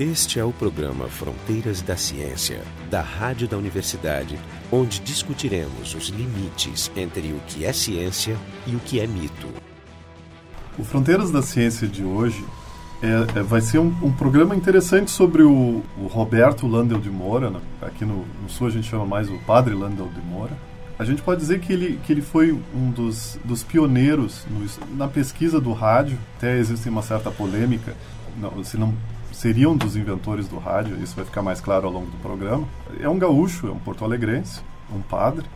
Este é o programa Fronteiras da Ciência, da Rádio da Universidade, onde discutiremos os limites entre o que é ciência e o que é mito. O Fronteiras da Ciência de hoje é, é, vai ser um, um, programa interessante sobre o, o, Roberto Landel de Moura. Né? Aqui no, no, Sul a gente chama mais o Padre Landel de Moura. A gente pode dizer que ele, que ele foi um dos, dos pioneiros no, na pesquisa do rádio. Até existe uma certa polêmica, não, se não seria um dos inventores do rádio, isso vai ficar mais claro ao longo do programa. É um gaúcho, é um porto-alegrense, um padre,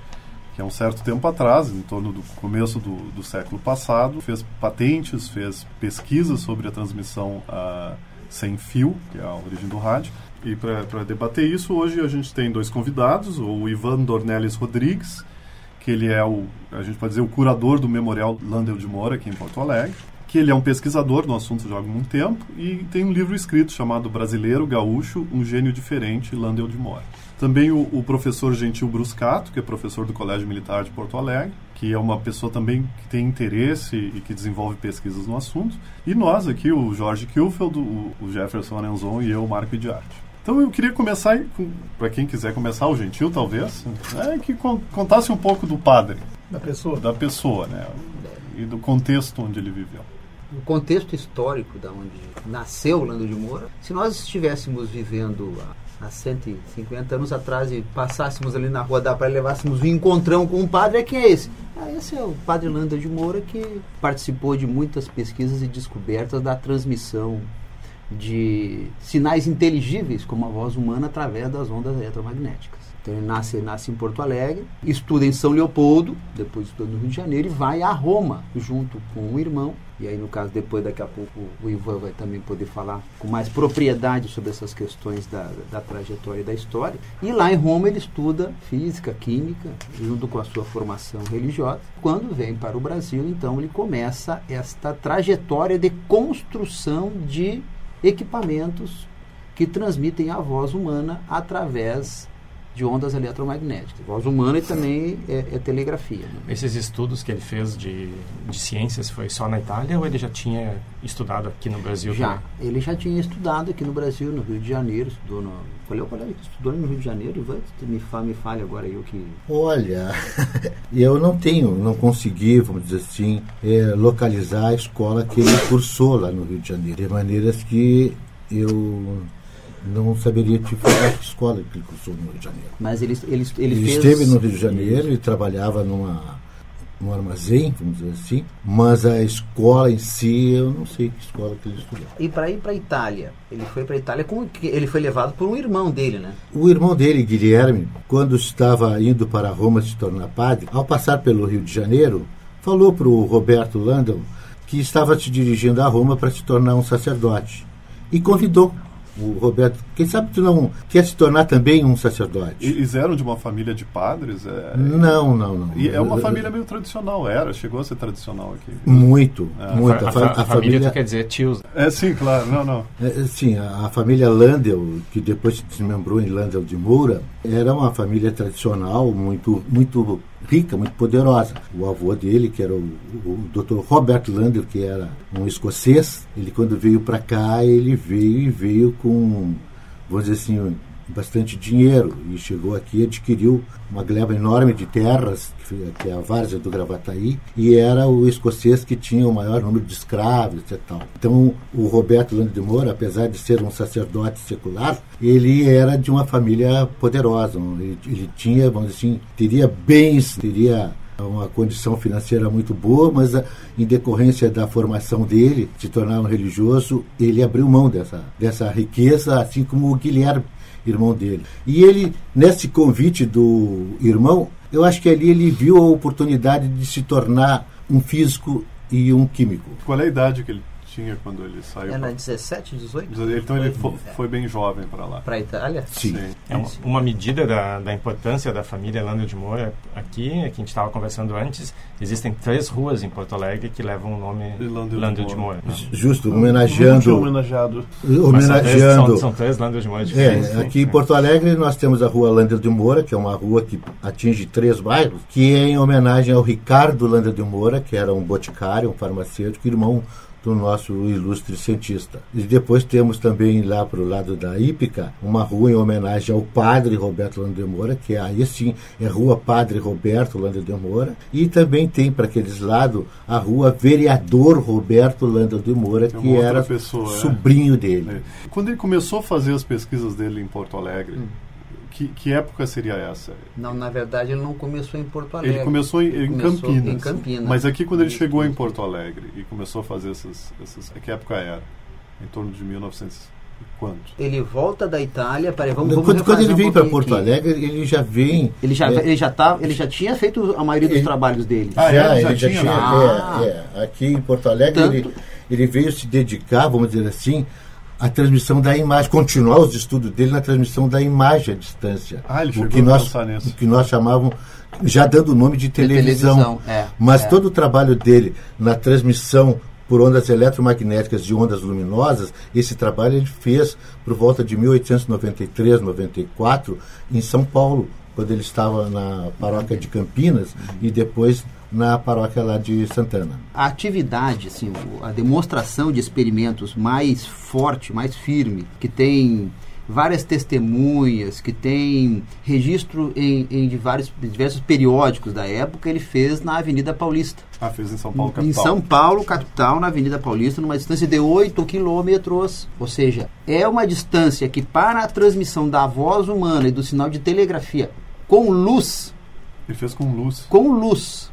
que há um certo tempo atrás, em torno do começo do, do século passado, fez patentes, fez pesquisas sobre a transmissão uh, sem fio, que é a origem do rádio. E para debater isso, hoje a gente tem dois convidados, o Ivan Dornelles Rodrigues, que ele é o, a gente pode dizer, o curador do Memorial Landel de Moura, aqui em Porto Alegre, que ele é um pesquisador no assunto já há algum tempo e tem um livro escrito chamado Brasileiro Gaúcho, um gênio diferente, Landel de Mora. Também o, o, professor Gentil Bruscato, que é professor do Colégio Militar de Porto Alegre, que é uma pessoa também que tem interesse e que desenvolve pesquisas no assunto. E nós aqui, o Jorge Kilfeld, o, o Jefferson Arenzon e eu, Marco Idiarte. Então eu queria começar, para quem quiser começar, o Gentil talvez, é que contasse um pouco do padre. Da pessoa. Da pessoa, né? E do contexto onde ele viveu o contexto histórico da onde nasceu Lando de Moura, se nós estivéssemos vivendo há 150 anos atrás e passássemos ali na rua da praia e levássemos um encontrão com um padre, é quem é esse? Ah, esse é o padre Lando de Moura que participou de muitas pesquisas e descobertas da transmissão de sinais inteligíveis como a voz humana através das ondas eletromagnéticas. Então ele nasce, nasce em Porto Alegre, estuda em São Leopoldo, depois estuda no Rio de Janeiro e vai a Roma junto com o irmão. E aí, no caso, depois, daqui a pouco, o Ivan vai também poder falar com mais propriedade sobre essas questões da, da trajetória da história. E lá em Roma ele estuda física, química, junto com a sua formação religiosa. Quando vem para o Brasil, então, ele começa esta trajetória de construção de equipamentos que transmitem a voz humana através de ondas eletromagnéticas. Voz humana e também é, é telegrafia. Né? Esses estudos que ele fez de, de ciências foi só na Itália ou ele já tinha estudado aqui no Brasil? Já. Também? Ele já tinha estudado aqui no Brasil, no Rio de Janeiro. Estudou no, qual é o colega que estudou no Rio de Janeiro? Ivan, me, fale, me fale agora eu que... Olha, eu não tenho, não consegui, vamos dizer assim, é, localizar a escola que ele cursou lá no Rio de Janeiro. De maneiras que eu não saberia te falar que escola que ele cursou no Rio de Janeiro. Mas ele, ele, ele, ele fez... esteve no Rio de Janeiro e trabalhava numa num armazém, vamos dizer assim, mas a escola em si, eu não sei que escola que ele estudou. E para ir para a Itália, ele foi para a Itália, com, ele foi levado por um irmão dele, né? O irmão dele, Guilherme, quando estava indo para Roma se tornar padre, ao passar pelo Rio de Janeiro, falou para o Roberto Landon que estava se dirigindo a Roma para se tornar um sacerdote e convidou o Roberto, quem sabe tu não quer se tornar também um sacerdote? Eles eram de uma família de padres? É... Não, não, não. E é uma família meio tradicional, era, chegou a ser tradicional aqui. Muito, é. muito. A, a, a, a família, família quer dizer tios. É, sim, claro, não, não. É, sim, a, família Landel, que depois se desmembrou em Landel de Moura, era uma família tradicional, muito, muito rica, muito poderosa. O avô dele, que era o, o Dr. Robert Lander, que era um escocês, ele quando veio para cá, ele veio e veio com, vamos dizer assim, bastante dinheiro e chegou aqui adquiriu uma gleba enorme de terras, que é a várzea do Gravataí, e era o escocês que tinha o maior número de escravos e tal. Então, o Roberto Lando de Moura, apesar de ser um sacerdote secular, ele era de uma família poderosa. Ele, ele tinha, vamos dizer assim, teria bens, teria uma condição financeira muito boa, mas em decorrência da formação dele, se tornar um religioso, ele abriu mão dessa, dessa riqueza, assim como o Guilherme irmão dele. E ele, nesse convite do irmão, eu acho que ali ele viu a oportunidade de se tornar um físico e um químico. Qual é a idade que ele tinha quando ele saiu? Era 17, 18? Então ele foi, foi bem jovem para lá. Para a Itália? Sim. Sim. É uma, uma medida da, da, importância da família Lando de Moura aqui, é que a gente estava conversando antes, existem três ruas em Porto Alegre que levam o nome Lando, Lando de Moura. Né? Justo, homenageando... homenageado. Homenageando... São, são, três Lando de Moura diferentes. É, aqui em Porto Alegre nós temos a rua Lander de Moura, que é uma rua que atinge três bairros, que é em homenagem ao Ricardo Lander de Moura, que era um boticário, um farmacêutico, irmão do nosso ilustre cientista. E depois temos também lá para o lado da Ípica uma rua em homenagem ao padre Roberto Lando de Moura, que é, aí sim é Rua Padre Roberto Lando de Moura, e também tem para aqueles lados a Rua Vereador Roberto Lando de Moura, que, que era pessoa, é. sobrinho é. dele. Quando ele começou a fazer as pesquisas dele em Porto Alegre, hum que, que, época seria essa? Não, na verdade ele não começou em Porto Alegre. Ele começou em, em começou Campinas. Em Campinas. Mas aqui quando ele chegou em Porto Alegre e começou a fazer essas, essas que época era? Em torno de 1900 quanto? Ele volta da Itália para vamos, vamos quando, quando ele vem um para Porto. Alegre ele já vem ele já é, ele já tá ele já tinha feito a maioria dos ele, trabalhos dele ah, já, ele já, já tinha, tinha ah. é, é, aqui em Porto Alegre ele, ele veio se dedicar vamos dizer assim a transmissão da imagem, continuar os estudos dele na transmissão da imagem à distância. Ah, ele o que nós, O que nós chamávamos, já dando o nome de televisão. De televisão é, Mas é. todo o trabalho dele na transmissão por ondas eletromagnéticas de ondas luminosas, esse trabalho ele fez por volta de 1893, 94, em São Paulo, quando ele estava na paróquia de Campinas e depois na paróquia lá de Santana. A atividade, assim, a demonstração de experimentos mais forte, mais firme, que tem várias testemunhas, que tem registro em, em diversos, diversos periódicos da época, ele fez na Avenida Paulista. Ah, fez em São Paulo, capital. Em São Paulo, capital, na Avenida Paulista, numa distância de 8 quilômetros. Ou seja, é uma distância que para a transmissão da voz humana e do sinal de telegrafia com luz... Ele fez com luz. Com luz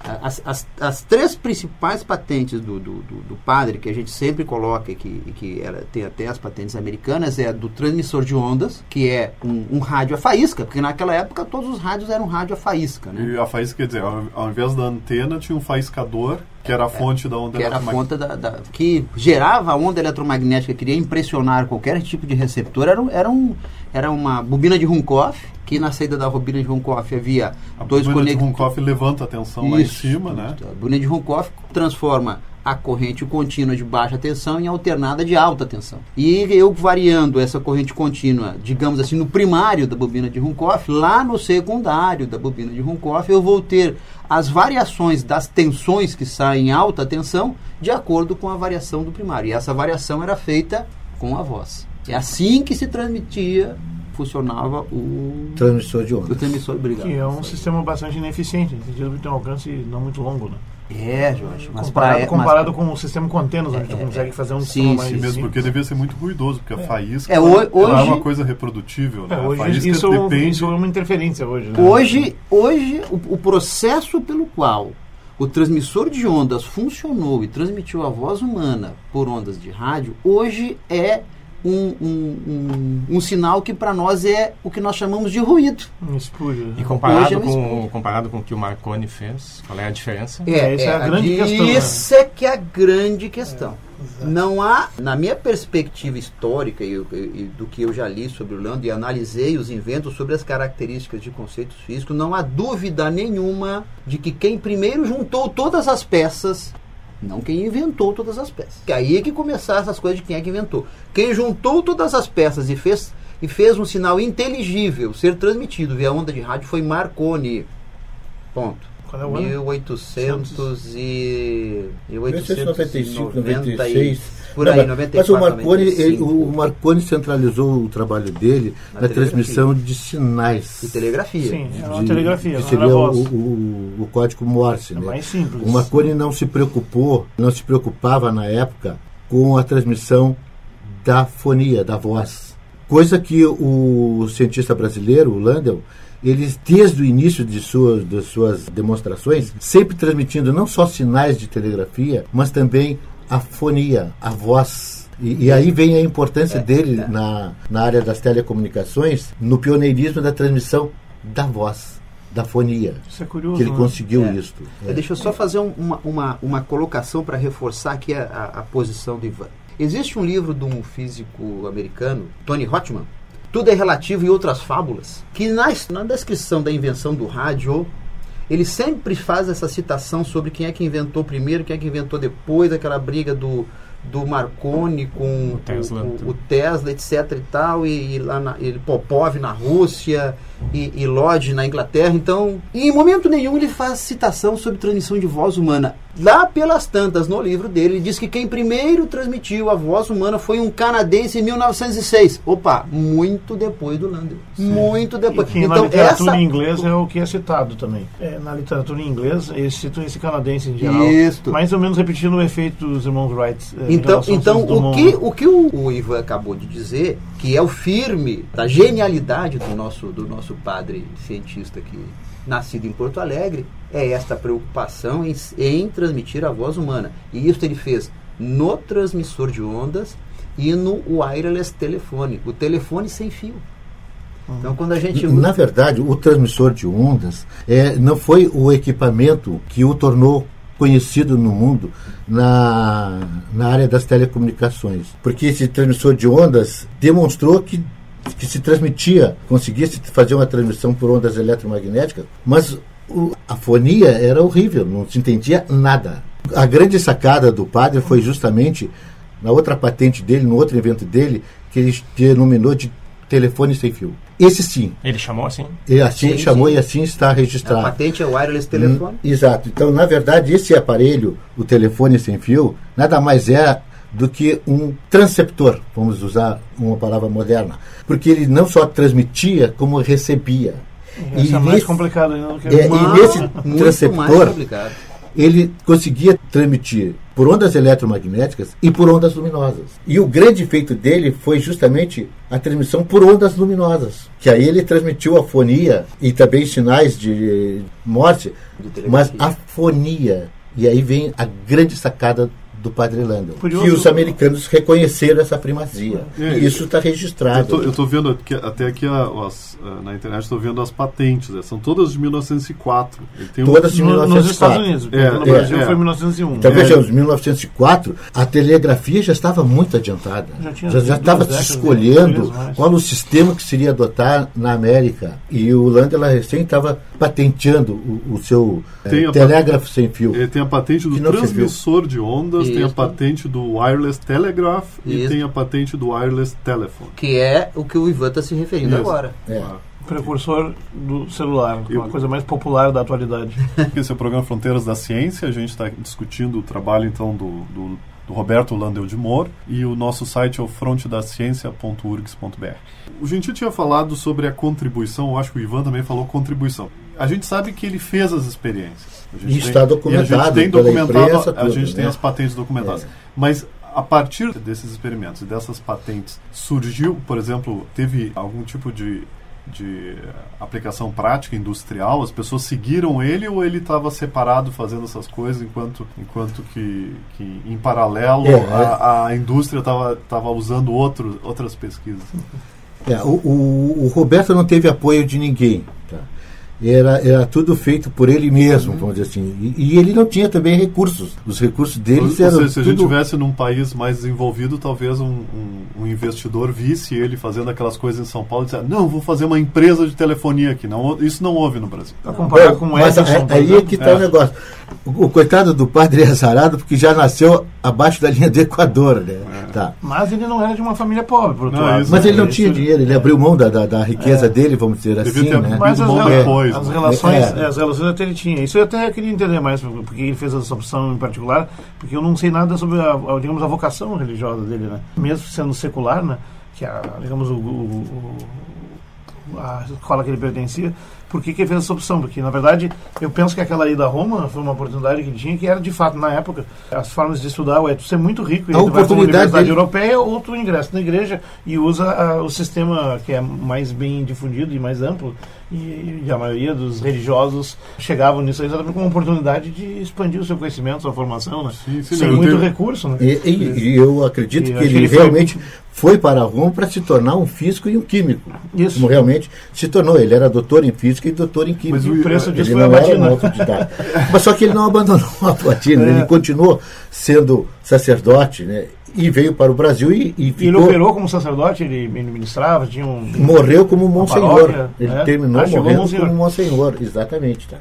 as, as, as, três principais patentes do, do, do, do, padre, que a gente sempre coloca, que, que ela tem até as patentes americanas, é do transmissor de ondas, que é um, um, rádio a faísca, porque naquela época todos os rádios eram rádio a faísca. Né? E a faísca quer dizer, ao, ao invés da antena tinha um faiscador que era a é, fonte da onda que era a fonte da, da, que gerava a onda eletromagnética, queria impressionar qualquer tipo de receptor, era, era, um, era uma bobina de Runkoff, que na saída da bobina de Runkoff havia a dois conectores. A bobina de Runkoff levanta a tensão Isso, lá em cima, né? A bobina de Runkoff transforma a corrente contínua de baixa tensão em alternada de alta tensão. E eu variando essa corrente contínua, digamos assim, no primário da bobina de Runkoff, lá no secundário da bobina de Runkoff, eu vou ter as variações das tensões que saem em alta tensão de acordo com a variação do primário. E essa variação era feita com a voz. É assim que se transmitia funcionava o transmissor de ondas. O transmissor, obrigado. Que é um sistema bastante ineficiente, no tem um alcance não muito longo, né? É, Jorge. Mas comparado, pra, comparado mas, com o sistema com antenas, é, a gente é, consegue fazer um sim, mais. Sim, mesmo porque devia ser muito ruidoso, porque é. a faísca é, hoje, é uma coisa reprodutível. Né? É, hoje isso, depende... isso é uma interferência hoje. Né? Hoje, hoje o, o processo pelo qual o transmissor de ondas funcionou e transmitiu a voz humana por ondas de rádio, hoje é um, um, um, um sinal que para nós é o que nós chamamos de ruído. Um espúrio. E comparado, é com, comparado com o que o Marconi fez, qual é a diferença? É, é, essa é, a é, grande questão. Isso né? é que é a grande questão. É, Não há, na minha perspectiva histórica e, e, do que eu já li sobre o Lando e analisei os inventos sobre as características de conceitos físicos, não há dúvida nenhuma de que quem primeiro juntou todas as peças não quem inventou todas as peças. Que aí é que começar essas coisas de quem é que inventou. Quem juntou todas as peças e fez, e fez um sinal inteligível ser transmitido via onda de rádio foi Marconi. Ponto. Qual é o ano? 1800 e... 1895, 96. Por aí, 94, Mas o Marconi, ele, o Marconi centralizou o trabalho dele na, na transmissão de sinais. De telegrafia. Sim, é uma de, telegrafia. Que seria o, o, o, código Morse. É né? mais simples. O Marconi não se preocupou, não se preocupava na época com a transmissão da fonia, da voz. Coisa que o cientista brasileiro, o Landel, eles, desde o início de suas, de suas demonstrações, sempre transmitindo não só sinais de telegrafia, mas também a fonia, a voz. E, e aí vem a importância é, dele é. Na, na área das telecomunicações, no pioneirismo da transmissão da voz da fonia. Isso é curioso. Que ele né? conseguiu é. isso. É. Deixa eu só fazer um, uma, uma, uma colocação para reforçar aqui a, a, a, posição do Ivan. Existe um livro de um físico americano, Tony Hotman, tudo é relativo e outras fábulas, que na, na descrição da invenção do rádio, ele sempre faz essa citação sobre quem é que inventou primeiro, quem é que inventou depois, aquela briga do, do Marconi com o Tesla, o, o, o Tesla etc e tal, e, e lá na, ele, Popov na Rússia, e, e Lodge na Inglaterra. Então, em momento nenhum ele faz citação sobre transmissão de voz humana. Lá pelas tantas, no livro dele, ele diz que quem primeiro transmitiu a voz humana foi um canadense em 1906. Opa, muito depois do Landel. Muito depois. E então, na literatura essa... em inglês é o que é citado também. É, na literatura em inglês, eles citam esse canadense em geral. Isso. Mais ou menos repetindo o efeito dos irmãos Wright. É, então, então o, que, o que o, o Ivan acabou de dizer, que é o firme da genialidade do nosso, do nosso padre cientista aqui nascido em Porto Alegre, é esta preocupação em, em transmitir a voz humana. E isso ele fez no transmissor de ondas e no wireless telefone, o telefone sem fio. Então, quando a gente na verdade, o transmissor de ondas é, não foi o equipamento que o tornou conhecido no mundo na, na área das telecomunicações, porque esse transmissor de ondas demonstrou que que se transmitia, conseguia-se fazer uma transmissão por ondas eletromagnéticas, mas o, a fonia era horrível, não se entendia nada. A grande sacada do padre foi justamente na outra patente dele, no outro evento dele, que ele denominou de telefone sem fio. Esse sim. Ele chamou assim? E assim sim, chamou sim. e assim está registrado. A patente é wireless telefone? Hum, exato. Então, na verdade, esse aparelho, o telefone sem fio, nada mais é do que um transceptor, vamos usar uma palavra moderna, porque ele não só transmitia, como recebia. Isso e é mais nesse, complicado ainda do que é, E nesse transceptor, ele conseguia transmitir por ondas eletromagnéticas e por ondas luminosas. E o grande feito dele foi justamente a transmissão por ondas luminosas, que aí ele transmitiu a fonia e também sinais de morte, mas a fonia. E aí vem a grande sacada do Padre Landon. Curioso. E os americanos reconheceram essa primazia. É, e isso está registrado. Eu estou vendo aqui, até aqui a, as, na internet, estou vendo as patentes. Né? São todas de 1904. todas de 1904. Nos Estados Unidos, é, no Brasil é, foi 1901. Então vejamos, em 1904 a telegrafia já estava muito adiantada. Já estava se escolhendo qual o sistema que seria adotar na América. E o Landon recém estava patenteando o, o seu é, telégrafo sem fio. tem a patente do transmissor de ondas tem a patente do Wireless Telegraph Isso. e tem a patente do Wireless Telephone. Que é o que o Ivan está se referindo Isso. agora. É. Ah. Precursor do celular, Eu, uma coisa mais popular da atualidade. Esse é o programa Fronteiras da Ciência. A gente está discutindo o trabalho então do, do, do Roberto Landel de Moore e o nosso site é o frontedaciencia.urgs.br. O Gentil tinha falado sobre a contribuição, eu acho que o Ivan também falou contribuição. A gente sabe que ele fez as experiências e está documentado. A gente tem documentado, imprensa, a gente tem né? as patentes documentadas. É. Mas a partir desses experimentos e dessas patentes, surgiu, por exemplo, teve algum tipo de, de aplicação prática industrial? As pessoas seguiram ele ou ele estava separado fazendo essas coisas enquanto, enquanto que, que em paralelo é, a, é. a, indústria estava usando outro, outras pesquisas? É, o, o, o Roberto não teve apoio de ninguém. Tá? Era, era tudo feito por ele mesmo, uhum. vamos dizer assim. E, e, ele não tinha também recursos. Os recursos dele eram. Seja, se a gente tivesse num país mais desenvolvido, talvez um, um, um, investidor visse ele fazendo aquelas coisas em São Paulo e dissesse: Não, vou fazer uma empresa de telefonia aqui. Não, isso não houve no Brasil. Para comparar com o Edson. Mas aí é que está é. o negócio. O, o, coitado do padre é azarado porque já nasceu abaixo da linha do Equador, né? É. Tá. Mas ele não era de uma família pobre, por outro não, lado. Mas ele não tinha dinheiro, ele abriu mão da, da, da riqueza é. dele, vamos dizer assim. Né? Mas as, depois, as né? relações, é. é. as relações até ele tinha. Isso eu até queria entender mais, porque ele fez essa opção em particular, porque eu não sei nada sobre a, a digamos, a vocação religiosa dele, né? Mesmo sendo secular, né? Que a, digamos, o, o, o a escola que ele pertencia, por que, que ele fez essa opção? Porque, na verdade, eu penso que aquela ida a Roma foi uma oportunidade que ele tinha, que era, de fato, na época, as formas de estudar, é tu ser muito rico, e a tu vai dele... europeia, ou tu ingressa na igreja e usa a, o sistema que é mais bem difundido e mais amplo, e, e, a maioria dos religiosos chegavam nisso exatamente como uma oportunidade de expandir o seu conhecimento, sua formação, né? Sim, sim, Sem muito tenho... recurso, né? E, e, e eu acredito e que ele, ele realmente foi... foi para Roma para se tornar um físico e um químico. Isso. Como realmente se tornou. Ele era doutor em física e doutor em química. Mas o preço disso foi um autodidata. Mas só que ele não abandonou a platina, é. ele continuou sendo sacerdote, né? e veio para o Brasil e, e ficou... Ele operou como sacerdote, ele ministrava, tinha um... Morreu como Monsenhor. Ele é? terminou ah, morrendo Monsenhor. como Monsenhor, exatamente. Tá.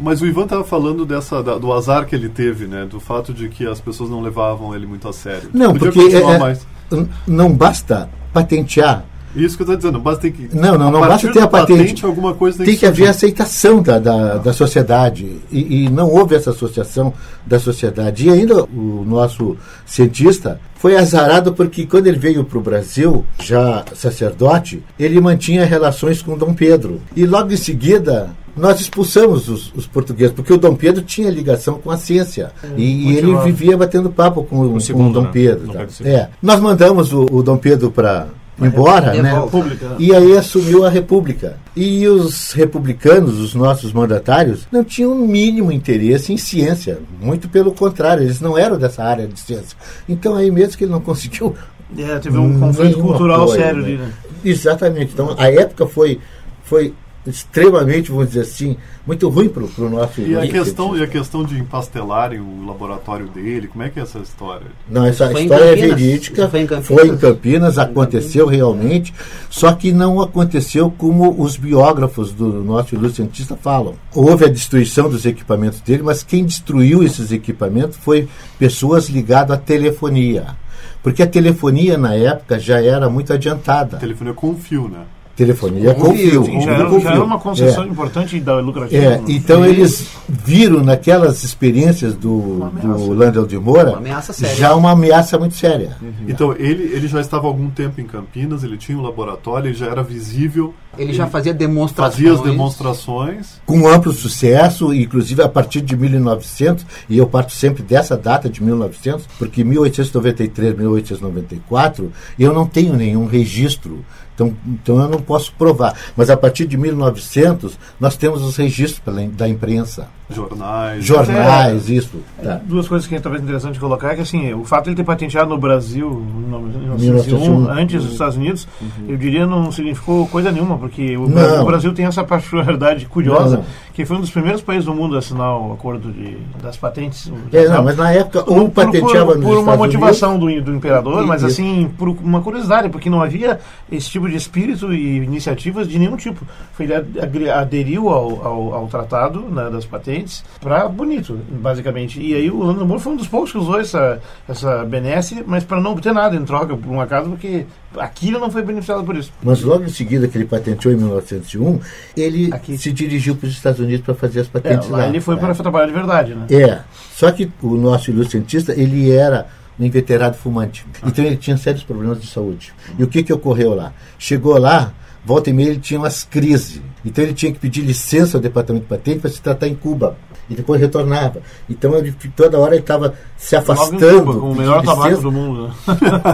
Mas o Ivan estava falando dessa, da, do azar que ele teve, né? Do fato de que as pessoas não levavam ele muito a sério. Não, Podia porque é, é não basta patentear Isso que eu estou dizendo, basta ter que. Não, não, não basta ter a patente. patente alguma coisa tem, tem que, haver aceitação da, da, da sociedade. E, e, não houve essa associação da sociedade. E ainda o nosso cientista foi azarado porque quando ele veio para o Brasil, já sacerdote, ele mantinha relações com Dom Pedro. E logo em seguida nós expulsamos os, os, portugueses, porque o Dom Pedro tinha ligação com a ciência. É, e, e, ele vivia batendo papo com, o, segundo, com o Dom né? Pedro. Tá? É. Nós mandamos o, o Dom Pedro para embora, né? República. E aí assumiu a República. E os republicanos, os nossos mandatários, não tinham o mínimo interesse em ciência. Muito pelo contrário, eles não eram dessa área de ciência. Então aí mesmo que ele não conseguiu. É, teve um conflito cultural apoio, sério né? ali, né? Exatamente. Então a época foi, foi extremamente, vamos dizer assim, muito ruim para o nosso e a questão E a questão de empastelarem o laboratório dele, como é que é essa história? Não, essa história é verídica, foi em Campinas, foi em Campinas aconteceu realmente, só que não aconteceu como os biógrafos do nosso ilustre cientista falam. Houve a destruição dos equipamentos dele, mas quem destruiu esses equipamentos foi pessoas ligadas à telefonia. Porque a telefonia na época já era muito adiantada. A telefonia com fio, né? Telefonia com fio. Já, era, já era uma concessão é. importante da lucrativa. É, então eles viram naquelas experiências do, do Landel de Moura uma já uma ameaça muito séria. Uhum. Então ele, ele já estava há algum tempo em Campinas, ele tinha um laboratório, ele já era visível. Ele, ele já fazia demonstrações. Fazia as demonstrações. Com amplo sucesso, inclusive a partir de 1900, e eu parto sempre dessa data de 1900, porque 1893, 1894, eu não tenho nenhum registro então, então eu não posso provar. Mas a partir de 1900, nós temos os registros pela, da imprensa. Jornais. Jornais, é, isso. Tá. Duas coisas que é talvez interessante colocar é que assim, o fato de ele ter patenteado no Brasil em 1901, antes dos Estados Unidos, uhum. eu diria não significou coisa nenhuma, porque o, Brasil, tem essa particularidade curiosa, não, não. que foi um dos primeiros países do mundo a assinar o acordo de, das patentes. É, não, mas na época ou patenteava por, por, por uma motivação do, do imperador, mas assim, por uma curiosidade, porque não havia esse tipo de espírito e iniciativas de nenhum tipo. Foi, ele aderiu ao, ao, ao tratado né, das patentes para bonito, basicamente. E aí o Lando Moore foi um dos poucos que usou essa, essa benesse, mas para não obter nada em troca, por um acaso, porque aquilo não foi beneficiado por isso. Mas logo em seguida que ele patenteou em 1901, ele Aqui. se dirigiu para os Estados Unidos para fazer as patentes é, lá. Ele foi é. para trabalhar de verdade, né? É. Só que o nosso ilustre cientista, ele era um inveterado fumante. Então ele tinha sérios problemas de saúde. E o que, que ocorreu lá? Chegou lá, volta e meia ele tinha umas crises. Então ele tinha que pedir licença ao departamento de patente para se tratar em Cuba e depois retornava. Então ele toda hora ele estava se afastando. Cuba, com o melhor tabaco do mundo. Né?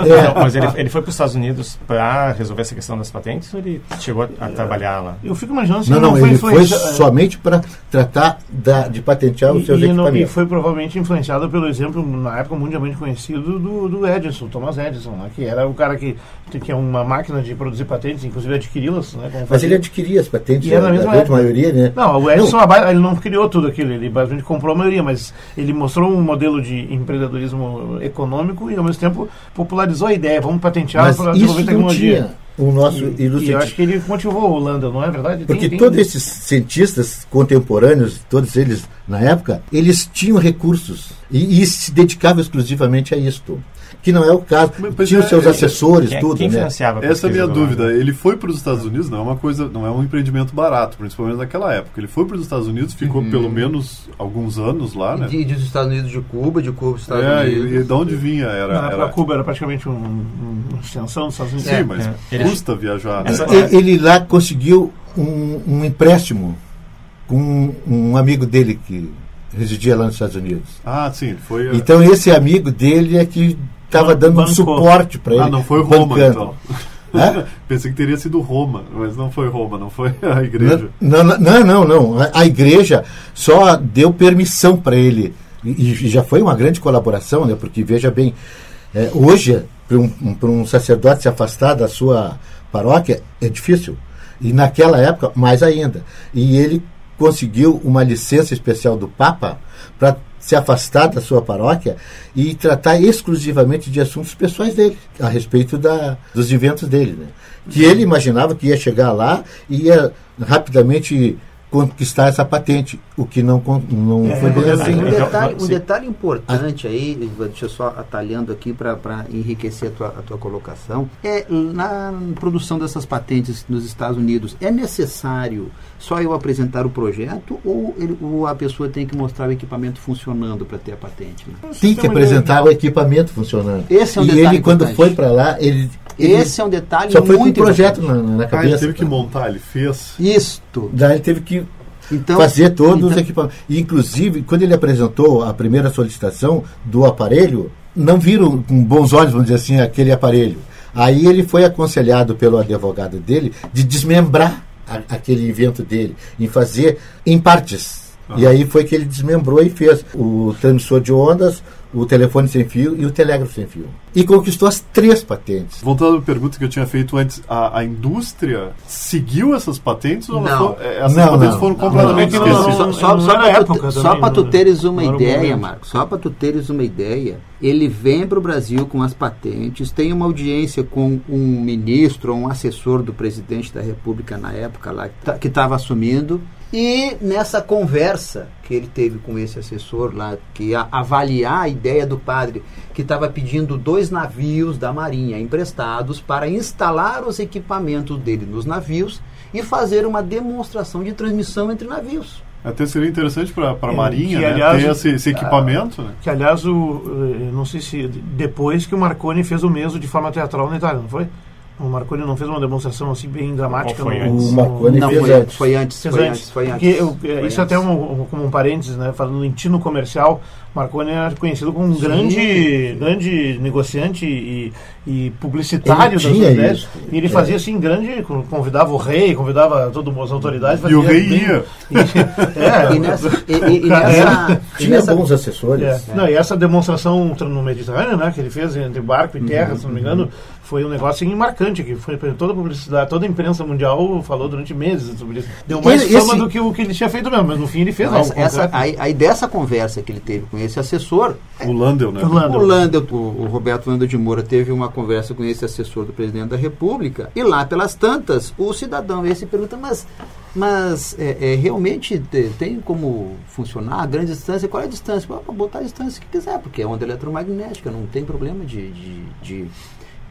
É. Não, mas ele, ele foi para os Estados Unidos para resolver essa questão das patentes ou ele chegou a, a trabalhar lá? Eu fico imaginando se não, ele não, ele foi somente para tratar da, de patentear os seus e, equipamentos. e foi provavelmente influenciado pelo exemplo, na época mundialmente conhecido, do, do Edison, Thomas Edison, né, que era o cara que tinha uma máquina de produzir patentes, inclusive adquiri-las. Né, mas ele adquiria as patentes, e era a mesma maioria, né? Não, o Edison não. ele não criou tudo aquilo, ele basicamente comprou a maioria, mas ele mostrou um modelo de empreendedorismo econômico e ao mesmo tempo popularizou a ideia, vamos patentear para desenvolver tecnologia. O nosso e, e eu acho que ele motivou o Holanda, não é verdade? Porque tem, todos esses cientistas contemporâneos, todos eles na época, eles tinham recursos e, e se dedicavam exclusivamente a isto que não é o caso. Mas, Tinha os seus é, assessores, quem, tudo. Quem né? Essa é a minha dúvida. Ele foi para os Estados Unidos, não é uma coisa, não é um empreendimento barato, principalmente naquela época. Ele foi para os Estados Unidos, ficou uhum. pelo menos alguns anos lá, né? De, dos Estados Unidos de Cuba, de Cuba dos Estados é, Unidos. E, e de onde vinha? Era, não, era... Cuba era praticamente um, uma extensão dos Estados Unidos. Sim, é, mas é. custa viajar. Né? Ele, ele lá conseguiu um, um empréstimo com um amigo dele que residia lá nos Estados Unidos. Ah, sim, foi. Então esse amigo dele é que estava dando um suporte para ah, ele. Ah, não foi Roma, bancando. então. Pensei que teria sido Roma, mas não foi Roma, não foi a igreja. Não, não, não, não. não. A, a, igreja só deu permissão para ele. E, e, já foi uma grande colaboração, né? porque veja bem, é, hoje, para um, um, um sacerdote se afastar da sua paróquia, é difícil. E naquela época, mais ainda. E ele conseguiu uma licença especial do Papa para se afastar da sua paróquia e tratar exclusivamente de assuntos pessoais dele, a respeito da, dos eventos dele. Né? Que ele imaginava que ia chegar lá e ia rapidamente conquistar essa patente, o que não, não é, foi bem assim. Um detalhe, um detalhe importante aí, deixa eu só atalhando aqui para enriquecer a tua, a tua colocação, é na produção dessas patentes nos Estados Unidos, é necessário só eu apresentar o projeto ou, ele, ou a pessoa tem que mostrar o equipamento funcionando para ter a patente? Né? Tem que apresentar o equipamento funcionando. Esse é um e detalhe ele, quando foi para lá, ele, ele, Esse é um detalhe só foi muito com um projeto na, na cabeça. Ah, ele teve que montar, ele fez. Isto. Daí ele teve que então, fazer todos então, os equipamentos. Inclusive, quando ele apresentou a primeira solicitação do aparelho, não viram com bons olhos, vamos dizer assim, aquele aparelho. Aí ele foi aconselhado pelo advogado dele de desmembrar a, aquele invento dele, em fazer em partes. Uhum. E aí foi que ele desmembrou e fez o transmissor de ondas, o telefone sem fio e o telégrafo sem fio. E conquistou as três patentes. Voltando à pergunta que eu tinha feito antes, a, a indústria seguiu essas patentes ou não. É, essas não, patentes não. foram completamente não, esquecidas? Só, só, só para tu, só pra tu teres uma ideia, Marcos, só para tu teres uma ideia, ele vem para o Brasil com as patentes, tem uma audiência com um ministro ou um assessor do presidente da República na época lá, que estava tá, assumindo, e nessa conversa que ele teve com esse assessor lá, que ia avaliar a ideia do padre, que estava pedindo dois navios da Marinha emprestados para instalar os equipamentos dele nos navios e fazer uma demonstração de transmissão entre navios. Até seria interessante para a é, Marinha que, né, aliás, ter esse, esse equipamento. A, né? Que, aliás, o, eh, não sei se depois que o Marconi fez o mesmo de forma teatral na Itália, não foi? O Marconi não fez uma demonstração assim bem dramática. Foi no, antes. O Marconi não, fez foi, antes. Foi antes. Foi antes. Foi antes. Eu, foi isso antes. até um, como um parênteses, né? Falando em tino comercial, Marconi era conhecido como um grande, grande negociante e, e publicitário ele das ideias. E ele fazia é. assim grande, convidava o rei, convidava todas as autoridades. E o rei bem, ia. E, é, e nessa, e, e, nessa, tinha nessa, bons assessores. É. Não, e essa demonstração no Mediterrâneo, né, que ele fez entre barco e terra, uhum, se não me engano, foi um negócio assim, marcante, que foi toda a publicidade, toda a imprensa mundial falou durante meses sobre isso. Deu mais esse, fama do que o que ele tinha feito mesmo, mas no fim ele fez algo. Essa, aí, aí dessa conversa que ele teve com esse assessor. O Landel, né? O Landel. O, Landel, o, o Roberto Landel de Moura teve uma conversa com esse assessor do presidente da República, e lá pelas tantas, o cidadão esse pergunta, mas, mas é, é, realmente tem como funcionar a grande distância? Qual é a distância? Pode botar a distância que quiser, porque é onda eletromagnética, não tem problema de, de, de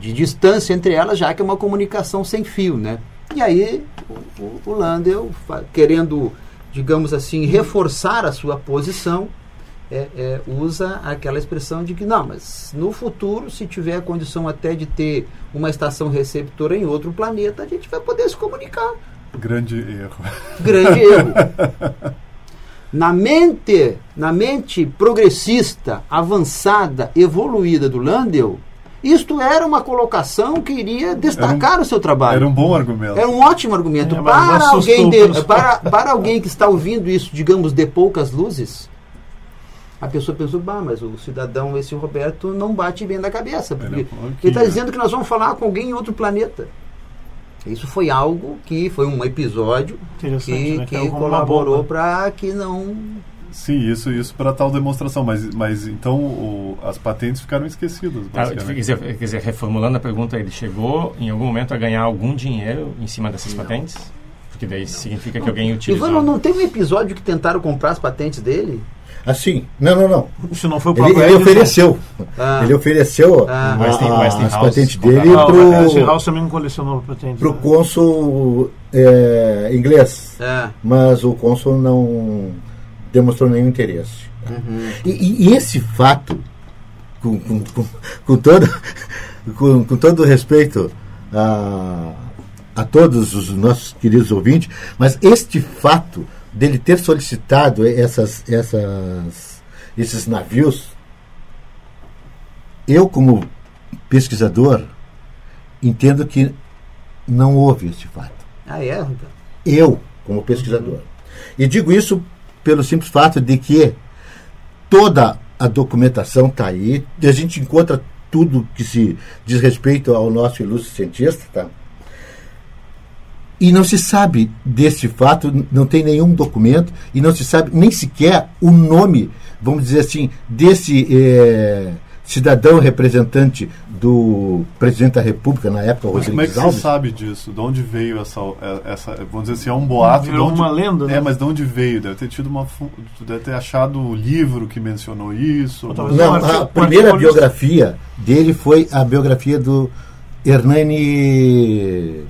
de distância entre elas, já que é uma comunicação sem fio, né? E aí o, o Landel, querendo, digamos assim, reforçar a sua posição, é, é, usa aquela expressão de que não, mas no futuro, se tiver a condição até de ter uma estação receptora em outro planeta, a gente vai poder se comunicar. Grande erro. Grande erro. Na mente, na mente progressista, avançada, evoluída do Landel, isto era uma colocação que iria destacar um, o seu trabalho. Era um bom argumento. Era um ótimo argumento. É, para, alguém de, para, para alguém que está ouvindo isso, digamos, de poucas luzes, a pessoa pensou, bah, mas o cidadão, esse Roberto, não bate bem na cabeça. Porque ele está dizendo que nós vamos falar com alguém em outro planeta. Isso foi algo que foi um episódio que, né? que colaborou para que não Sim, isso, isso para tal demonstração, mas, mas então o, as patentes ficaram esquecidas. Ah, quer, dizer, quer dizer, reformulando a pergunta, ele chegou em algum momento a ganhar alguum dinheiro em cima dessas não. patentes? Porque daí não. significa que alguém utilizou. Ivano, não tem um episódio que tentaram comprar as patentes dele? Assim, não, não, não. Se não foi o ele, ele ofereceu. Ah. Ele ofereceu ah. a, as patentes dele ah, para o. House também colecionou patentes. Para o né? cônsul é, inglês. É. Mas o cônsul não demonstrou nenhum interesse. Uhum. E, e, esse fato, com, com, com, com todo, com, com todo respeito a, a todos os nossos queridos ouvintes, mas este fato dele ter solicitado essas, essas, esses navios, eu, como pesquisador, entendo que não houve este fato. Ah, é? Eu, como pesquisador. E digo isso pelo simples fato de que toda a documentação está aí, a gente encontra tudo que se diz respeito ao nosso ilustre cientista, tá? E não se sabe desse fato, não tem nenhum documento, e não se sabe nem sequer o nome, vamos dizer assim, desse, é, cidadão representante do presidente da República na época, Mas Rodrigues como é que Alves. você sabe disso? De onde veio essa, é, essa vamos dizer assim, é um boato? Virou onde, uma lenda, né? É, mas de onde veio? Deve ter tido uma, deve ter achado o livro que mencionou isso. Ou Não, artigo- a um primeira artigo biografia dele foi a biografia do Hernani.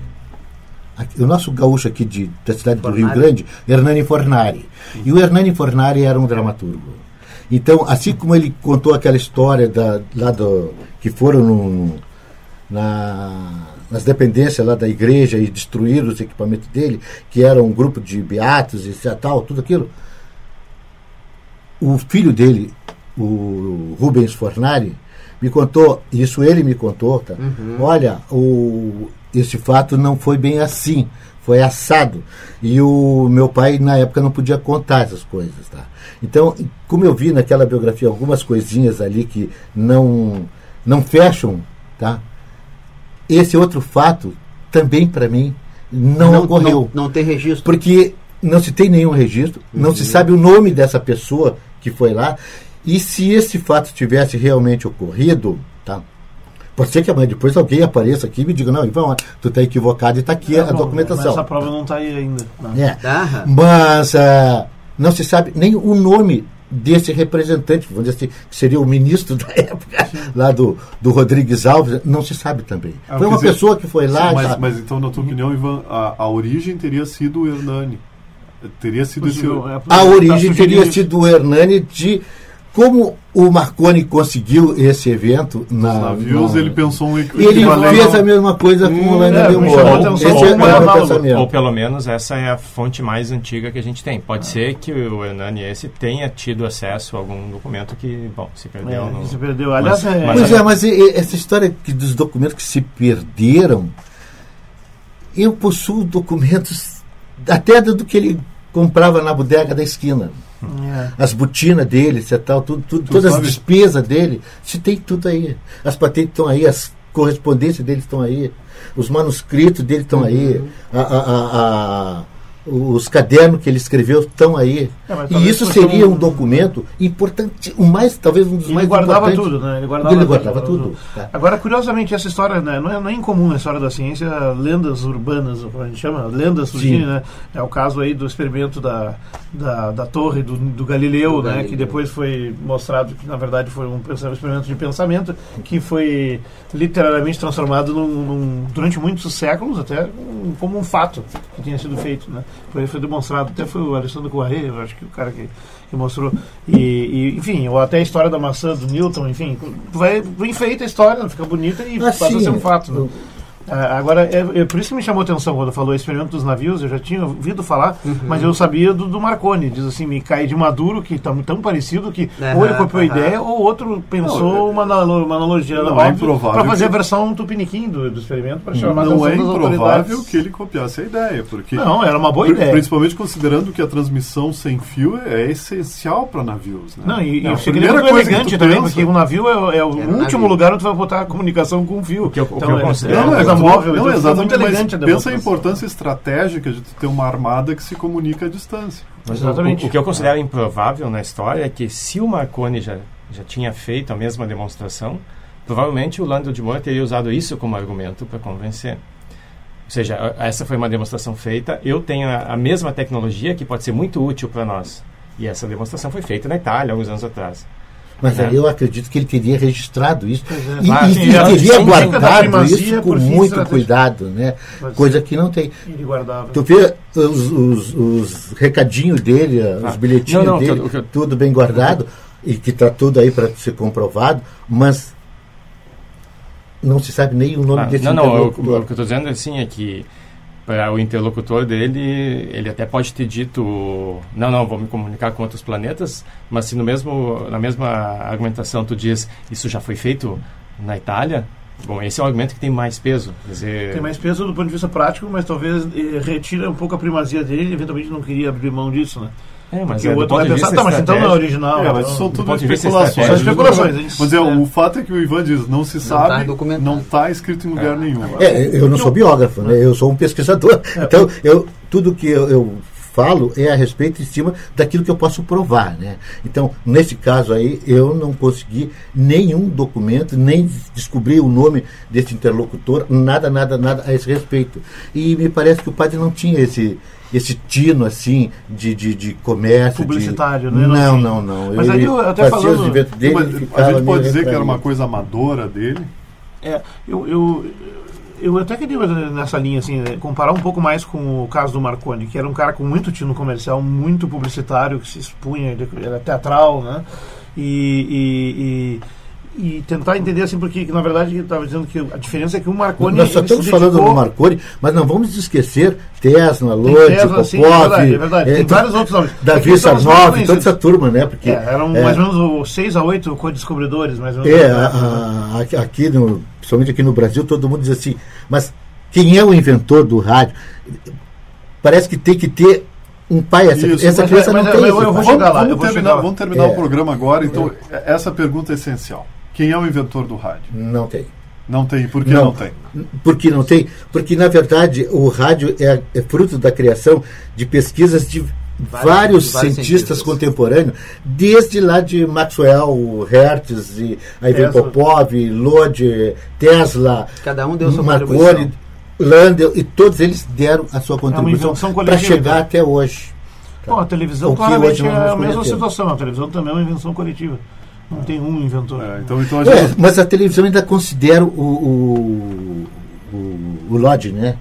O nosso gaúcho aqui de, da cidade do Rio Fornari. Grande, Hernani Fornari. E o Hernani Fornari era um dramaturgo. Então, assim como ele contou aquela história da, lá do, que foram no- na- nas dependências lá da igreja e destruíram os equipamentos dele, que era um grupo de beatos e tal, tudo aquilo, o filho dele, o Rubens Fornari, me contou, isso ele me contou, tá? Olha, o, esse fato não foi bem assim, foi assado. E o meu pai, na época, não podia contar essas coisas, tá? Então, como eu vi naquela biografia algumas coisinhas ali que não, não fecham, tá? Esse outro fato, também para mim, não, ocorreu Não, não tem registro. porque não se tem nenhum registro, não se sabe o nome dessa pessoa que foi lá. E se esse fato tivesse realmente ocorrido, tá? Pode ser que amanhã depois alguém apareça aqui e me diga, não, Ivan, tu está equivocado e está aqui a Não, documentação. Mas essa prova não está aí ainda. né? É. Mas ah, não se sabe nem o nome desse representante, vamos dizer assim, que seria o ministro da época, lá do, do Rodrigues Alves, não se sabe também. Ah, foi uma dizer, pessoa que foi lá. Sim, mas, mas então, na tua opinião, Ivan, a, a origem teria sido o Hernani. Teria sido esse. Possível, é, A tá origem sugerindo teria sido o Hernani de como o Marconi conseguiu esse evento na, Os navios, na- ele pensou um equ- E ele equivalente. fez a mesma coisa com o Lândia é, de Moura. Esse é o meu análogo. pensamento. Ou pelo menos essa é a fonte mais antiga que a gente tem. Pode ser que o Hernani esse tenha tido acesso a algum documento que, bom, se perdeu. É, no- se perdeu. Aliás, Mas- é, mas- Pois é, mas essa história que dos documentos que se perderam, eu possuo documentos até do que ele comprava na bodega da esquina. É. As botinas dele, se tal, tudo, tudo, todas as sabe? despesas dele, se tem tudo aí. As patentes estão aí, as correspondências dele estão aí, os manuscritos dele estão aí, a- a- a- a- os cadernos que ele escreveu estão aí. É, e isso seria um- um documento importante, o mais, talvez um dos Ele mais guardava importantes. tudo, né? Ele guardava, Ele guardava tudo. tá. Agora, curiosamente, essa história né, não, é, não é incomum na história da ciência, lendas urbanas, como a gente chama, lendas Sim. né? É o caso aí do experimento da, da, da torre do, do Galileu, Do né? Galileu. Que depois foi mostrado que, na verdade, foi um um experimento de pensamento que foi literalmente transformado num, num- durante muitos séculos, até um- como um fato que tinha sido feito, né? Foi, foi demonstrado, até foi o Alessandro Coaré, eu acho que o cara que, que mostrou. E, e, enfim, ou até a história da maçã do Newton, enfim, vai, enfeita a história, fica bonita e Ah, passa a ser um fato. Né? Ah, Agora, é, é por isso que me chamou a atenção quando falou experimento dos navios, eu já tinha ouvido falar, Uhum. mas eu sabia do, do Marconi, diz assim, me cai de Maduro, que está tão parecido que Aham, ou ele copiou a aham. ideia, ou outro pensou Não, é- uma, analo- uma analogia Não, é improvável para fazer que- a versão tupiniquim do, do experimento, para chamar Não atenção é improvável que ele copiasse a ideia, porque Não, era uma boa ideia. Principalmente considerando que a transmissão sem fio é essencial para navios. Né? Não, e, É, e primeira muito coisa que elegante também, pensa- porque o navio é, o- é o É último navio. lugar onde tu vai botar a comunicação com o fio. O que eu- o que então, eu é, considero- é é, móvel, não, então exatamente, muito elegante mas pensa a importância estratégica de ter uma armada que se comunica à distância. Mas o- Exatamente. O, o que eu considero improvável na história é que se o Marconi já, já tinha feito a mesma demonstração, provavelmente o Lando de Moura teria usado isso como argumento para convencer. Ou seja, essa foi uma demonstração feita, eu tenho a, a mesma tecnologia que pode ser muito útil para nós. E essa demonstração foi feita na Itália, alguns anos atrás. Mas É. aí eu acredito que ele teria registrado isso é. e, Ah, e- sim, e é, teria guardado isso com muito cuidado, né? Mas- Coisa que não tem. Ele guardava. Tu vê os, os, os recadinhos dele, os Ah, bilhetinhos não, não, dele, eu- tudo bem guardado e que está tudo aí para ser comprovado, mas não se sabe nem o nome Ah, desse não, não, o, o que eu estou dizendo assim é que para o interlocutor dele, ele até pode ter dito, não, não, vou me comunicar com outros planetas, mas se no mesmo, na mesma argumentação tu diz, isso já foi feito na Itália, bom, esse é um argumento que tem mais peso. Dizer, Tem mais peso do ponto de vista prático, mas talvez eh, retira um pouco a primazia dele eventualmente não queria abrir mão disso, né? É, mas é, o outro vai pensar, tá, mas então não é original. É, mas são do tudo especulações. São especulações. gente- Mas é, é. o fato é que o Ivan diz, não se tá sabe, não está escrito em lugar É. nenhum. É, eu não sou biógrafo, né? eu sou um pesquisador. Então, eu, tudo que eu, eu falo é a respeito em cima daquilo que eu posso provar. Né? Então, nesse caso aí, eu não consegui nenhum documento, nem descobri o nome desse interlocutor, nada, nada, nada a esse respeito. E me parece que o padre não tinha esse esse tino assim de, de, de comércio. Publicitário, de... né? Não, não, não. Mas aí eu até falando. Dele, a gente pode dizer que era uma coisa amadora dele? É, eu, eu, eu até queria nessa linha assim né, comparar um pouco mais com o caso do Marconi, que era um cara com muito tino comercial, muito publicitário, que se expunha, ele era teatral, né? e, e, e e tentar entender assim, porque na verdade estava dizendo que a diferença é que o Marconi. Nós só estamos falando do Marconi, mas não vamos esquecer Tesla, Lodi, Popov, sim, é verdade, é verdade. Tem, tem vários outros nomes. Davi Sarnoff, toda essa turma, né? Porque, é, eram é, mais ou menos seis a oito co-descobridores, mais ou menos. É, a, a, aqui, no, principalmente aqui no Brasil, todo mundo diz assim, mas quem é o inventor do rádio? Parece que tem que ter um pai. Essa, Isso, essa criança mas, não tem. Eu, eu vou chegar lá. Vamos, terminar, vamos terminar é. o programa agora. Então, essa pergunta é essencial. Quem é o inventor do rádio? Não tem. Não tem. Por que não, não tem? Por que não tem? Porque, na verdade, o rádio é, é fruto da criação de pesquisas de vários, vários cientistas, cientistas, contemporâneos, desde lá de Maxwell, Hertz, e vem Popov, Lodge, Tesla, Cada um deu sua Marconi, Landel, e todos eles deram a sua contribuição é para chegar até hoje. Tá? Bom, a televisão claramente é a mesma situação. A televisão também é uma invenção coletiva. Não tem um inventor. É, então, então a gente... é, mas a televisão ainda considera o, o, o, o Lodge, né?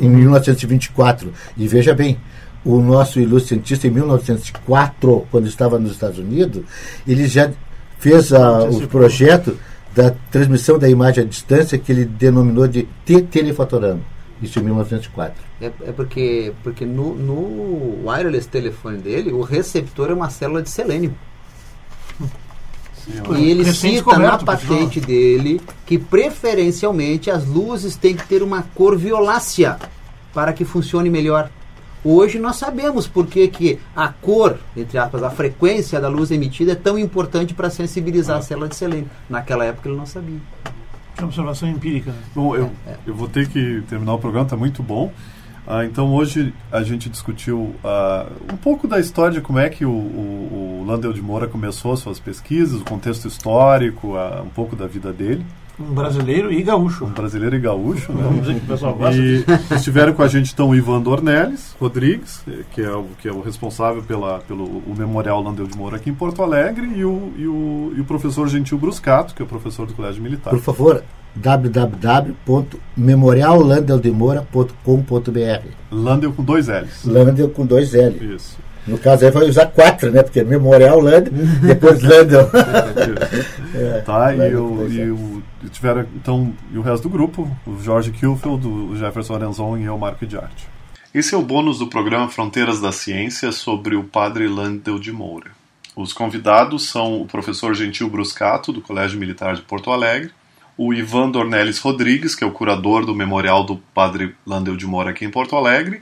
Em 1924. E veja bem, o nosso ilustre cientista, em 1904, quando estava nos Estados Unidos, ele já fez a, o projeto da transmissão da imagem à distância que ele denominou de telefotorama. Isso em 1904. É, é porque, porque no, no wireless telefone dele, o receptor é uma célula de selênio. E ele cita na patente dele que preferencialmente as luzes têm que ter uma cor violácea para que funcione melhor. Hoje nós sabemos por que, que a cor, entre aspas, a frequência da luz emitida é tão importante para sensibilizar a célula de selênio. Naquela época ele não sabia. É observação empírica. Né? Bom, eu, é, é. eu vou ter que terminar o programa, está muito bom. Ah, então hoje a gente discutiu ah, um pouco da história de como é que o, o, o Landel de Moura começou suas pesquisas, o contexto histórico, ah, um pouco da vida dele. Um brasileiro e gaúcho. Um brasileiro e gaúcho, né? Vamos dizer que o pessoal gosta. E estiveram com a gente então o Ivan Dornelles Rodrigues, que é o, que é o responsável pela, pelo o Memorial Landel de Moura aqui em Porto Alegre, e o, e o, e o professor Gentil Bruscato, que é o professor do Colégio Militar. Por favor, www.memoriallandeldemora.com.br Landel com dois L's. Landel com dois L's. Isso. No caso aí vai usar quatro, né? Porque Memorial Landel, depois Landel. é, tá, e, eu, e eu tiveram então e o resto do grupo, o Jorge Kilfield, o Jefferson Arenzon e eu, Marco de Arte. Esse é o bônus do programa Fronteiras da Ciência sobre o padre Landel de Moura. Os convidados são o professor Gentil Bruscato, do Colégio Militar de Porto Alegre, o Ivan Dornelles Rodrigues, que é o curador do Memorial do Padre Landel de Moura aqui em Porto Alegre,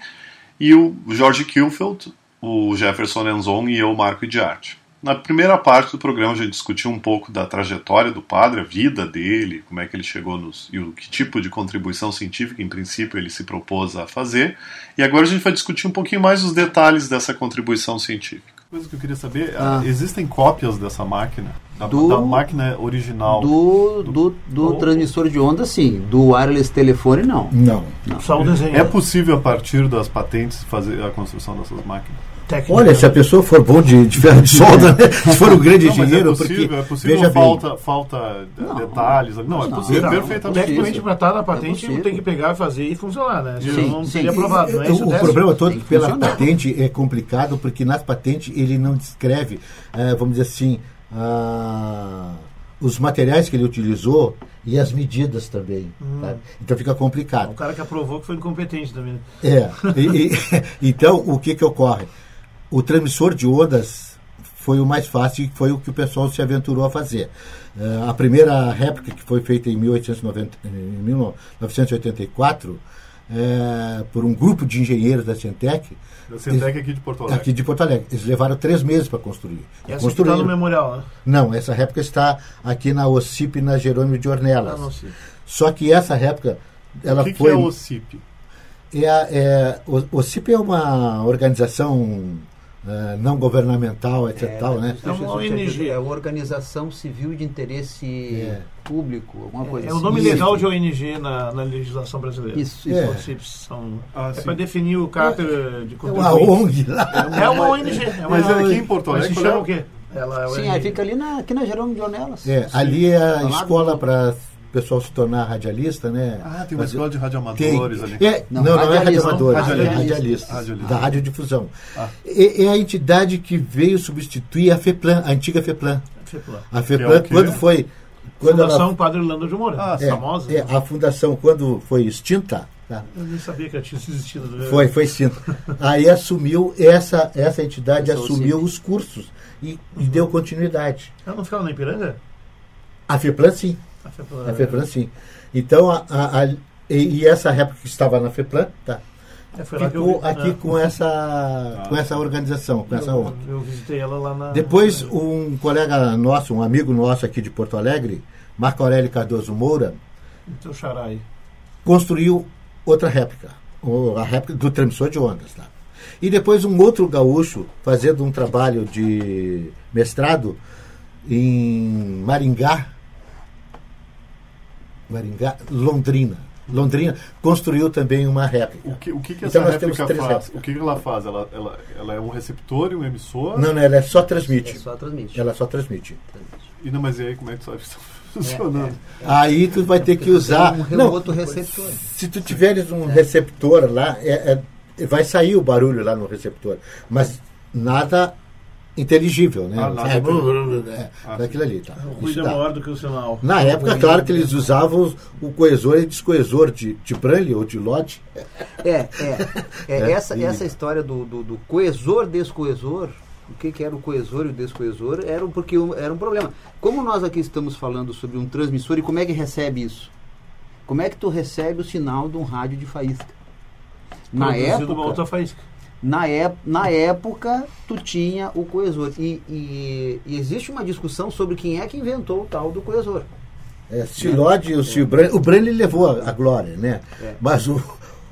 e o Jorge Kilfeld, o Jefferson Enzon e eu, Marco de Arte. Na primeira parte do programa a gente discutiu um pouco da trajetória do padre, a vida dele, como é que ele chegou nos e o que tipo de contribuição científica, em princípio, ele se propôs a fazer. E agora a gente vai discutir um pouquinho mais os detalhes dessa contribuição científica. Coisa que eu queria saber, ah. existem cópias dessa máquina? Da, do, da máquina original? Do, do, do, do transmissor de onda, sim. Do wireless telefone, não. Não. não. Só o desenho. É possível, a partir das patentes, fazer a construção dessas máquinas? Técnica. Olha, se a pessoa for bom de, de ferro de solda, né? se for um grande não, engenheiro, é possível, porque é possível, veja falta, bem. falta não, detalhes. Não, não, é possível, perfeitamente. Tecnicamente, para estar na patente, é tem que pegar, fazer e funcionar, né? Sim, não seria aprovado. Não é o, o problema todo pela funcionar. patente é complicado, porque nas patentes ele não descreve, é, vamos dizer assim, ah, os materiais que ele utilizou e as medidas também. Hum. Tá? Então fica complicado. O cara que aprovou que foi incompetente também. É. e, e, então, o que, que ocorre? O transmissor de ondas foi o mais fácil e foi o que o pessoal se aventurou a fazer. Uh, a primeira réplica que foi feita em, 1890, em 1984 é, por um grupo de engenheiros da Centec. Da Centec aqui de Porto Alegre. Aqui de Porto Alegre. Eles levaram três meses para construir. E essa está no memorial, né? Não, essa réplica está aqui na OCIP, na Jerônimo de Ornelas. Ah, Só que essa réplica, ela o que foi... que é OCIP? É, a- é, o, o CIP é uma organização eh, não governamental, etc. tal, né? É uma ONG. É uma organização civil de interesse É. público, alguma coisa É o assim. nome legal de ONG na, na legislação brasileira. Isso, É. isso. CIPs são. Ah, é para definir o caráter de É uma. ONG. É uma ONG. É uma Mas é aqui em Porto Mas se Alegre. chama qual o quê? Ela é Sim, ONG. aí fica ali na, aqui na Jerônimo de Ornelas. É, ali é a lado escola para pessoal se tornar radialista, né? Ah, tem uma Mas- escola de Tem. radioamadores ali. É, não, Não, não, é radialista, radioamadores, não, é radialista. radialista, Radialista. da radiodifusão. Ah. É, é a entidade que veio substituir a FEPLAN, a antiga FEPLAN. Feplan. A é FEPLAN, quê? quando foi... Quando Fundação ela, Padre Lando de Moura. Ah, é, famosa. é, a fundação, quando foi extinta, tá? Eu nem sabia que ela tinha existido. né? Foi, foi extinta. Aí assumiu, essa, essa entidade Essa assumiu os cursos e, e deu continuidade. Ela não ficava na Ipiranga? A FEPLAN, sim. A Feplan. A FEPLAN, sim. Então, a, a- a- e, e essa época que estava na FEPLAN, tá? É, ficou vi- aqui é. com essa, com essa organização, com essa eu, ONG. eu visitei ela lá na. Depois, um colega nosso, um amigo nosso aqui de Porto Alegre, Marco Aurélio Cardoso Moura, aí. construiu outra réplica, a réplica do transmissor de ondas. Tá? E depois um outro gaúcho, fazendo um trabalho de mestrado em Maringá, Maringá, Londrina. Londrina construiu também uma réplica. O que, o que, que Então essa nós temos réplica três faz? réplicas. O que, que ela faz? Ela, ela, ela é um receptor e um emissor? Não, não, ela é só É transmite. só transmite. Ela só transmite. E não, mas e aí como é que sabe que está funcionando? Aí tu vai ter que usar. Um Não, remoto receptor. se tu tiveres um receptor lá, é- é- vai sair o barulho lá no receptor. Mas nada inteligível, né? Ah, nada é, é, Ah, daquilo ali, tá? O ruído é maior do que o sinal. Na época, claro que eles usavam o coesor e descoesor de, de Branly ou de Lodge. É, é. é, É, essa, e- essa história do, do, do coesor, descoesor, o que, que era o coesor e o descoesor, era um- porque era um problema. Como nós aqui estamos falando sobre um transmissor e como é que recebe isso? Como é que tu recebe o sinal de um rádio de faísca? Na Produzido uma outra época, faísca. Na, ép- na época, tu tinha o coesor. E, e- e existe uma discussão sobre quem é que inventou o tal do coesor. É, se Lodge ou se o Branly. O levou a, a glória, né? É. Mas o,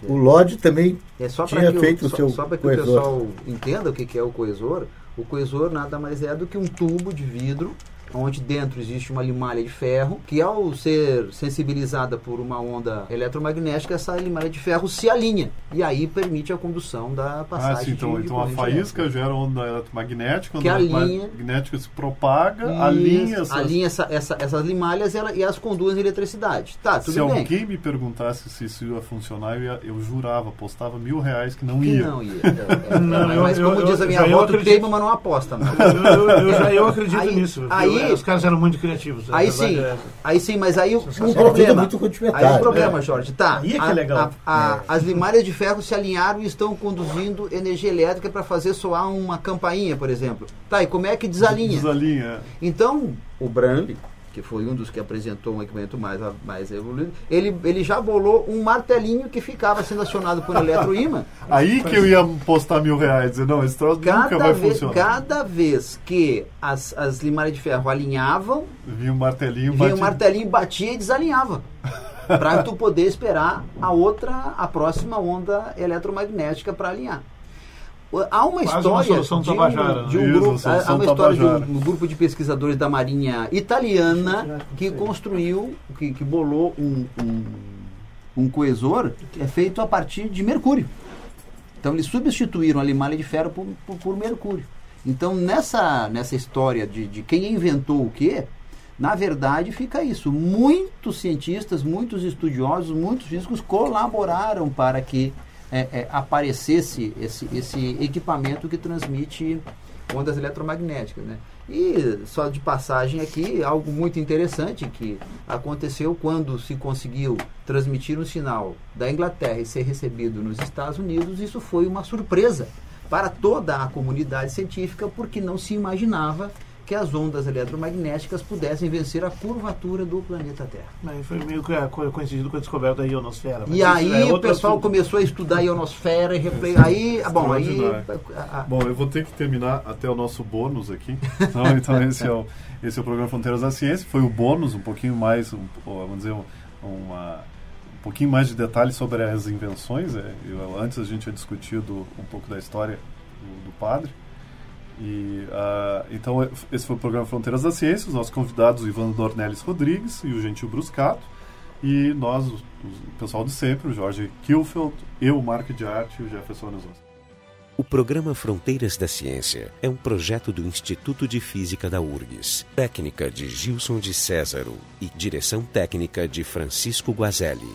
o Lodge também É só Tinha feito o, o só, seu só para que o coesor. pessoal entenda o que, que é o coesor. O coesor nada mais é do que um tubo de vidro onde dentro existe uma limalha de ferro que ao ser sensibilizada por uma onda eletromagnética essa limalha de ferro se alinha e aí permite a condução da passagem Ah, sim, então, de, de então a faísca elétrica. gera onda eletromagnética, Que onda alinha- eletromagnética se propaga, Isso, alinha essas... alinha essa, essa- essas limalhas e, ela, e as conduz em eletricidade. Tá, tudo Se bem. alguém me perguntasse se isso ia funcionar, eu, ia- eu jurava, apostava mil reais que não Que ia. não ia. É, é, Não, eu- mas como eu- diz a eu- minha eu avó, tu acredito. teima, mas não aposta. Não. Eu, eu, eu, já- eu acredito Aí- nisso. porque aí- eu- os caras eram muito criativos. a Aí sim, é aí sim, mas aí um Era tudo problema. muito Aí rudimentar. um problema, É. Jorge. Tá. Aí é que a- é legal. a- a- As limalhas de ferro se alinharam e estão conduzindo energia elétrica para fazer soar uma campainha, por exemplo. Tá, e como é que desalinha? Desalinha. Então, o Branly, que foi um dos que apresentou um equipamento mais, mais evoluído, ele, ele já bolou um martelinho que ficava sendo acionado por um eletroímã. Aí que eu ia postar mil reais, dizer, não, esse troço nunca Cada vai vez, funcionar. cada vez que as, as limalhas de ferro alinhavam, Vinha um martelinho, vinha batia. o martelinho, batia e desalinhava. para tu poder esperar a outra, a próxima onda eletromagnética para alinhar. Há uma Quase história uma de um, Tabajara, de Isso, grupo, há- uma história de um, um grupo de pesquisadores da Marinha italiana que construiu, que, que bolou um, um, um coesor que é feito a partir de mercúrio. Então eles substituíram a limalha de ferro por, por, por mercúrio. Então nessa, nessa história de, de quem inventou o quê, na verdade fica isso. Muitos cientistas, muitos estudiosos, muitos físicos colaboraram para que é, é, aparecesse esse, esse equipamento que transmite ondas eletromagnéticas. Né? E só de passagem aqui, algo muito interessante que aconteceu quando se conseguiu transmitir um sinal da Inglaterra e ser recebido nos Estados Unidos, isso foi uma surpresa para toda a comunidade científica, porque não se imaginava que as ondas eletromagnéticas pudessem vencer a curvatura do planeta Terra. Mas foi meio que co- coincidido com a descoberta da ionosfera. E isso aí é o pessoal assunto. começou a estudar a ionosfera e replay. Aí, ah, bom, aí. A- a- Bom, eu vou ter que terminar até o nosso bônus aqui. Então, então esse, é o, esse é o programa Fronteiras da Ciência. Foi o bônus, um pouquinho mais, um, vamos dizer, um- uma pouquinho mais de detalhes sobre as invenções. É, eu, antes a gente tinha discutido um pouco da história do, do padre. E, uh, então, esse foi o programa Fronteiras da Ciência. Os nossos convidados, o Ivan Dornelles Rodrigues e o Gentil Bruscato. E nós, o, o pessoal de sempre, o Jorge Kilfeld, eu, o Mark de Arte e o Jefferson Anusos. O programa Fronteiras da Ciência é um projeto do Instituto de Física da URGS, técnica de Gilson de Césaro e direção técnica de Francisco Guazelli.